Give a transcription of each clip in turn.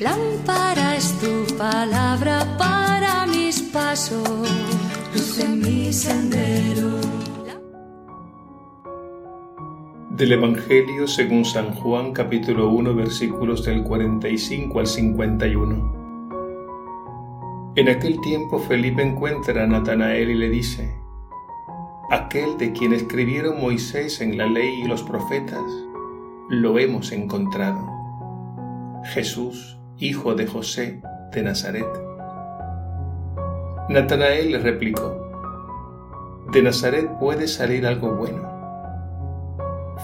Lámpara es tu palabra para mis pasos, luz en mi sendero. Del Evangelio según San Juan capítulo 1 versículos del 45 al 51. En aquel tiempo Felipe encuentra a Natanael y le dice, aquel de quien escribieron Moisés en la ley y los profetas, lo hemos encontrado. Jesús, hijo de José de Nazaret. Natanael le replicó, ¿de Nazaret puede salir algo bueno?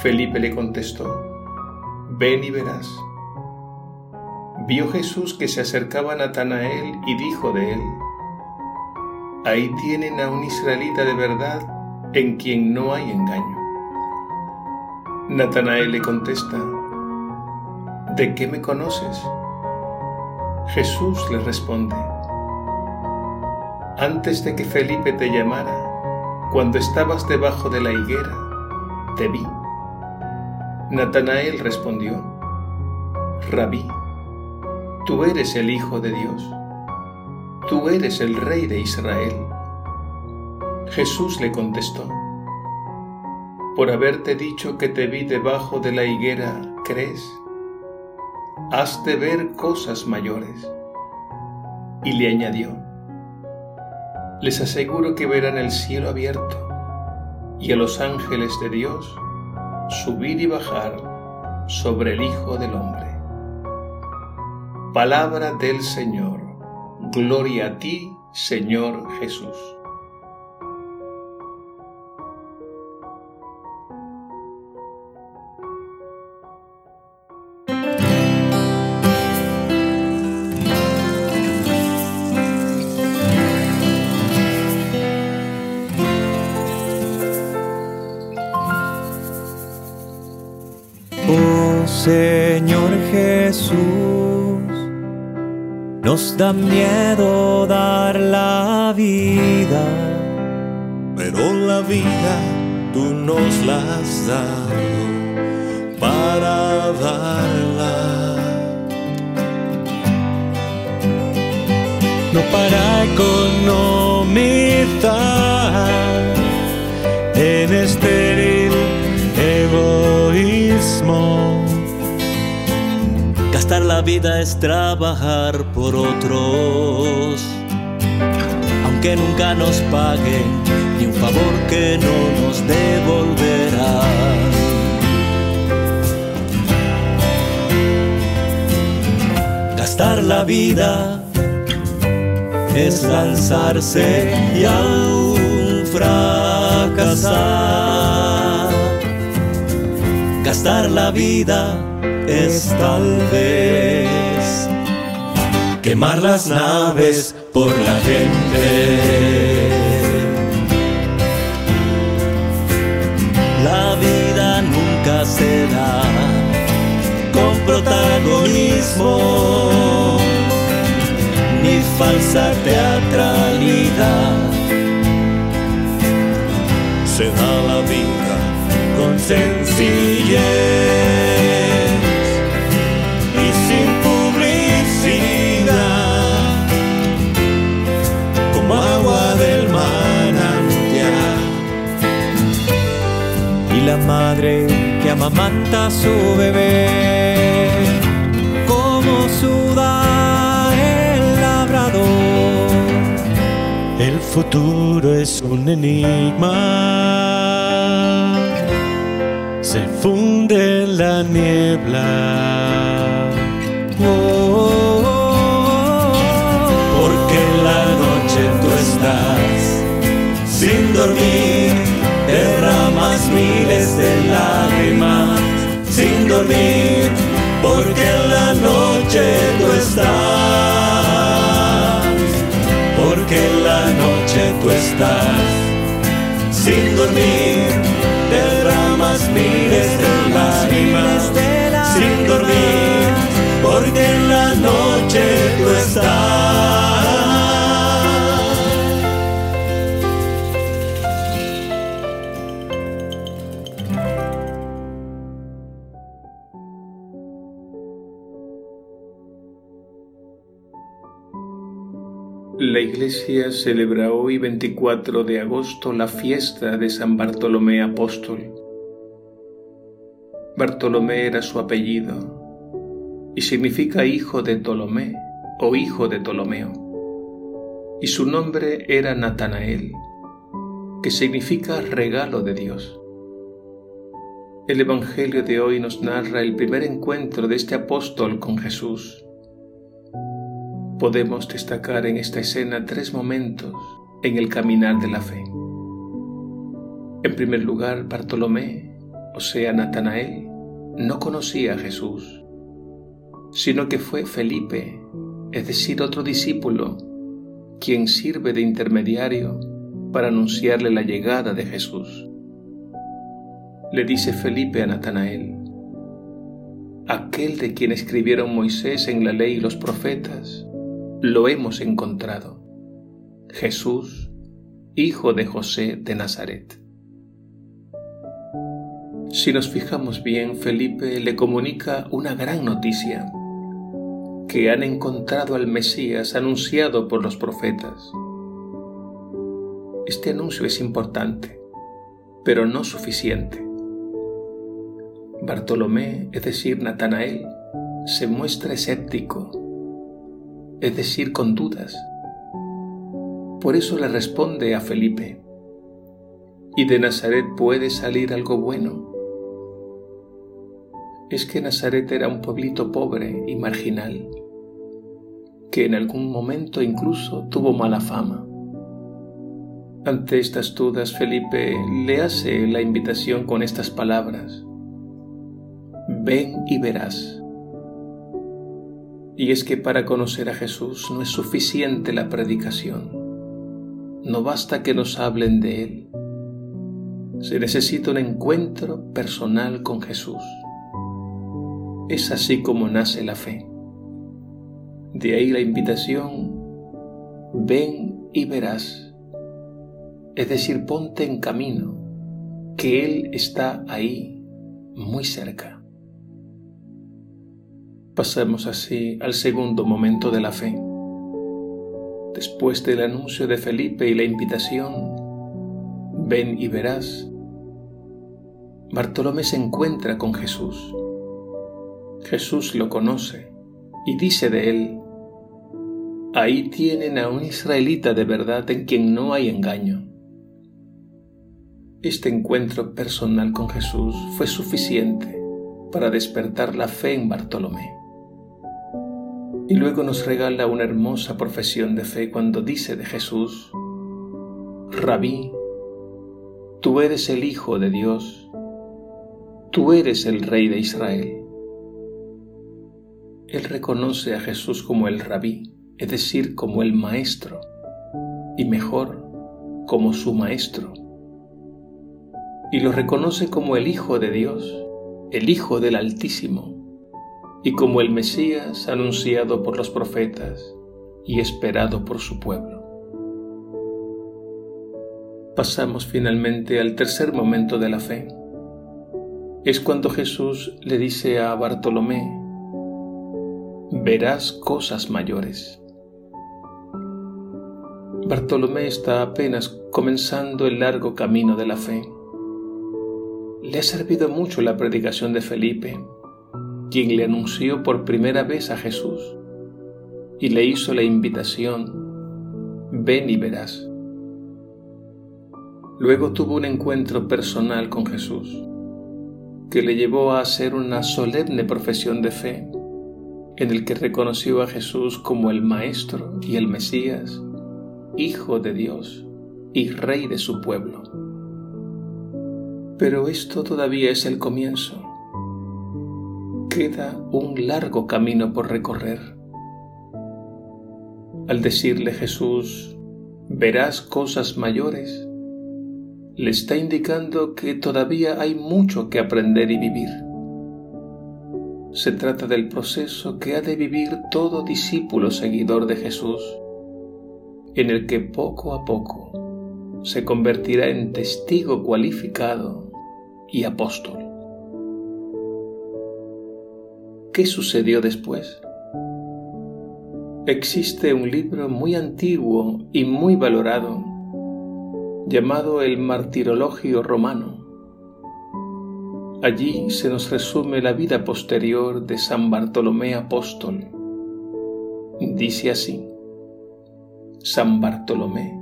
Felipe le contestó, ven y verás. Vio Jesús que se acercaba a Natanael y dijo de él, ahí tienen a un israelita de verdad en quien no hay engaño. Natanael le contesta, ¿de qué me conoces? Jesús le responde, antes de que Felipe te llamara, cuando estabas debajo de la higuera, te vi. Natanael respondió, Rabí, tú eres el Hijo de Dios, tú eres el Rey de Israel. Jesús le contestó, por haberte dicho que te vi debajo de la higuera, ¿crees? Has de ver cosas mayores. Y le añadió, les aseguro que verán el cielo abierto y a los ángeles de Dios subir y bajar sobre el Hijo del Hombre. Palabra del Señor. Gloria a ti, Señor Jesús. Jesús, nos da miedo dar la vida, pero la vida tú nos la has dado para darla. no para economizar en estéril Gastar la vida es trabajar por otros, aunque nunca nos paguen ni un favor que no nos devolverán. Gastar la vida es lanzarse y aún fracasar. Gastar la vida es tal vez quemar las naves por la gente. La vida nunca se da con protagonismo ni falsa teatralidad. Se da la vida con sencillez amamanta a su bebé. Como suda el labrador. El futuro es un enigma. Se funde en la niebla. Oh, oh, oh, Porque en la noche tú estás sin dormir, miles de lágrimas sin dormir. Porque en la noche tú estás, porque en la noche tú estás sin dormir, derramas miles de lágrimas sin dormir, porque en la noche tú estás. La Iglesia celebra hoy 24 de agosto la fiesta de San Bartolomé Apóstol. Bartolomé era su apellido y significa hijo de Ptolomé o hijo de Ptolomeo. Y su nombre era Natanael, que significa regalo de Dios. El Evangelio de hoy nos narra el primer encuentro de este apóstol con Jesús podemos destacar en esta escena tres momentos en el caminar de la fe. En primer lugar, Bartolomé, o sea, Natanael, no conocía a Jesús, sino que fue Felipe, es decir, otro discípulo, quien sirve de intermediario para anunciarle la llegada de Jesús. Le dice Felipe a Natanael, aquel de quien escribieron Moisés en la ley y los profetas, lo hemos encontrado. Jesús, hijo de José de Nazaret. Si nos fijamos bien, Felipe le comunica una gran noticia, que han encontrado al Mesías anunciado por los profetas. Este anuncio es importante, pero no suficiente. Bartolomé, es decir, Natanael, se muestra escéptico es decir, con dudas. Por eso le responde a Felipe, ¿y de Nazaret puede salir algo bueno? Es que Nazaret era un pueblito pobre y marginal, que en algún momento incluso tuvo mala fama. Ante estas dudas, Felipe le hace la invitación con estas palabras. Ven y verás. Y es que para conocer a Jesús no es suficiente la predicación. No basta que nos hablen de Él. Se necesita un encuentro personal con Jesús. Es así como nace la fe. De ahí la invitación, ven y verás. Es decir, ponte en camino, que Él está ahí, muy cerca. Pasamos así al segundo momento de la fe. Después del anuncio de Felipe y la invitación, ven y verás, Bartolomé se encuentra con Jesús. Jesús lo conoce y dice de él, ahí tienen a un israelita de verdad en quien no hay engaño. Este encuentro personal con Jesús fue suficiente para despertar la fe en Bartolomé. Y luego nos regala una hermosa profesión de fe cuando dice de Jesús, Rabí, tú eres el Hijo de Dios, tú eres el Rey de Israel. Él reconoce a Jesús como el rabí, es decir, como el maestro, y mejor, como su maestro. Y lo reconoce como el Hijo de Dios, el Hijo del Altísimo, y como el Mesías anunciado por los profetas y esperado por su pueblo. Pasamos finalmente al tercer momento de la fe. Es cuando Jesús le dice a Bartolomé, verás cosas mayores. Bartolomé está apenas comenzando el largo camino de la fe. Le ha servido mucho la predicación de Felipe quien le anunció por primera vez a Jesús y le hizo la invitación, ven y verás. Luego tuvo un encuentro personal con Jesús, que le llevó a hacer una solemne profesión de fe, en el que reconoció a Jesús como el Maestro y el Mesías, Hijo de Dios y Rey de su pueblo. Pero esto todavía es el comienzo queda un largo camino por recorrer. Al decirle Jesús, verás cosas mayores, le está indicando que todavía hay mucho que aprender y vivir. Se trata del proceso que ha de vivir todo discípulo seguidor de Jesús, en el que poco a poco se convertirá en testigo cualificado y apóstol. ¿Qué sucedió después? existe un libro muy antiguo y muy valorado llamado el Martirologio Romano. Allí se nos resume la vida posterior de San Bartolomé Apóstol. Dice así, San Bartolomé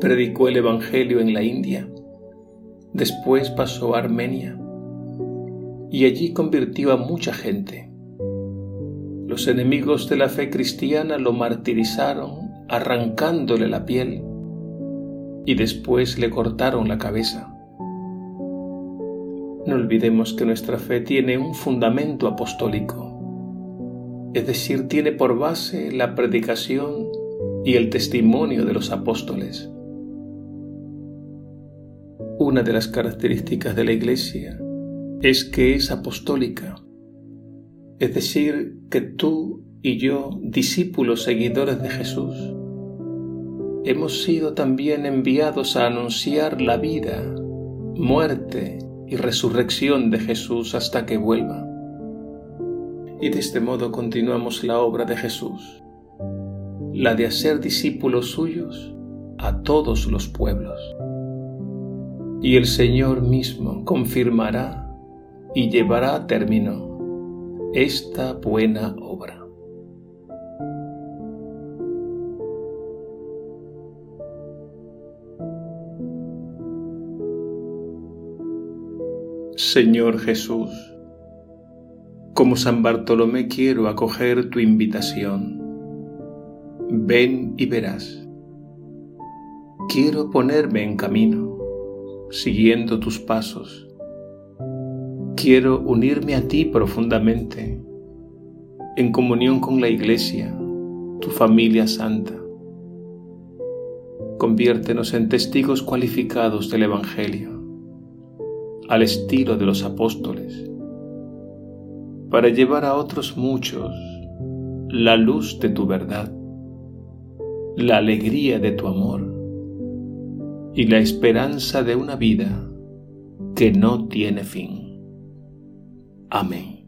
predicó el Evangelio en la India, después pasó a Armenia y allí convirtió a mucha gente los enemigos de la fe cristiana lo martirizaron arrancándole la piel y después le cortaron la cabeza. No olvidemos que nuestra fe tiene un fundamento apostólico, es decir, tiene por base la predicación y el testimonio de los apóstoles. Una de las características de la Iglesia es que es apostólica es decir, que tú y yo, discípulos seguidores de Jesús, hemos sido también enviados a anunciar la vida, muerte y resurrección de Jesús hasta que vuelva. Y de este modo continuamos la obra de Jesús, la de hacer discípulos suyos a todos los pueblos. Y el Señor mismo confirmará y llevará a término esta buena obra. Señor Jesús, como San Bartolomé quiero acoger tu invitación. Ven y verás. Quiero ponerme en camino, siguiendo tus pasos quiero unirme a ti profundamente, en comunión con la Iglesia, tu familia santa. Conviértenos en testigos cualificados del Evangelio, al estilo de los apóstoles, para llevar a otros muchos la luz de tu verdad, la alegría de tu amor y la esperanza de una vida que no tiene fin. Amém.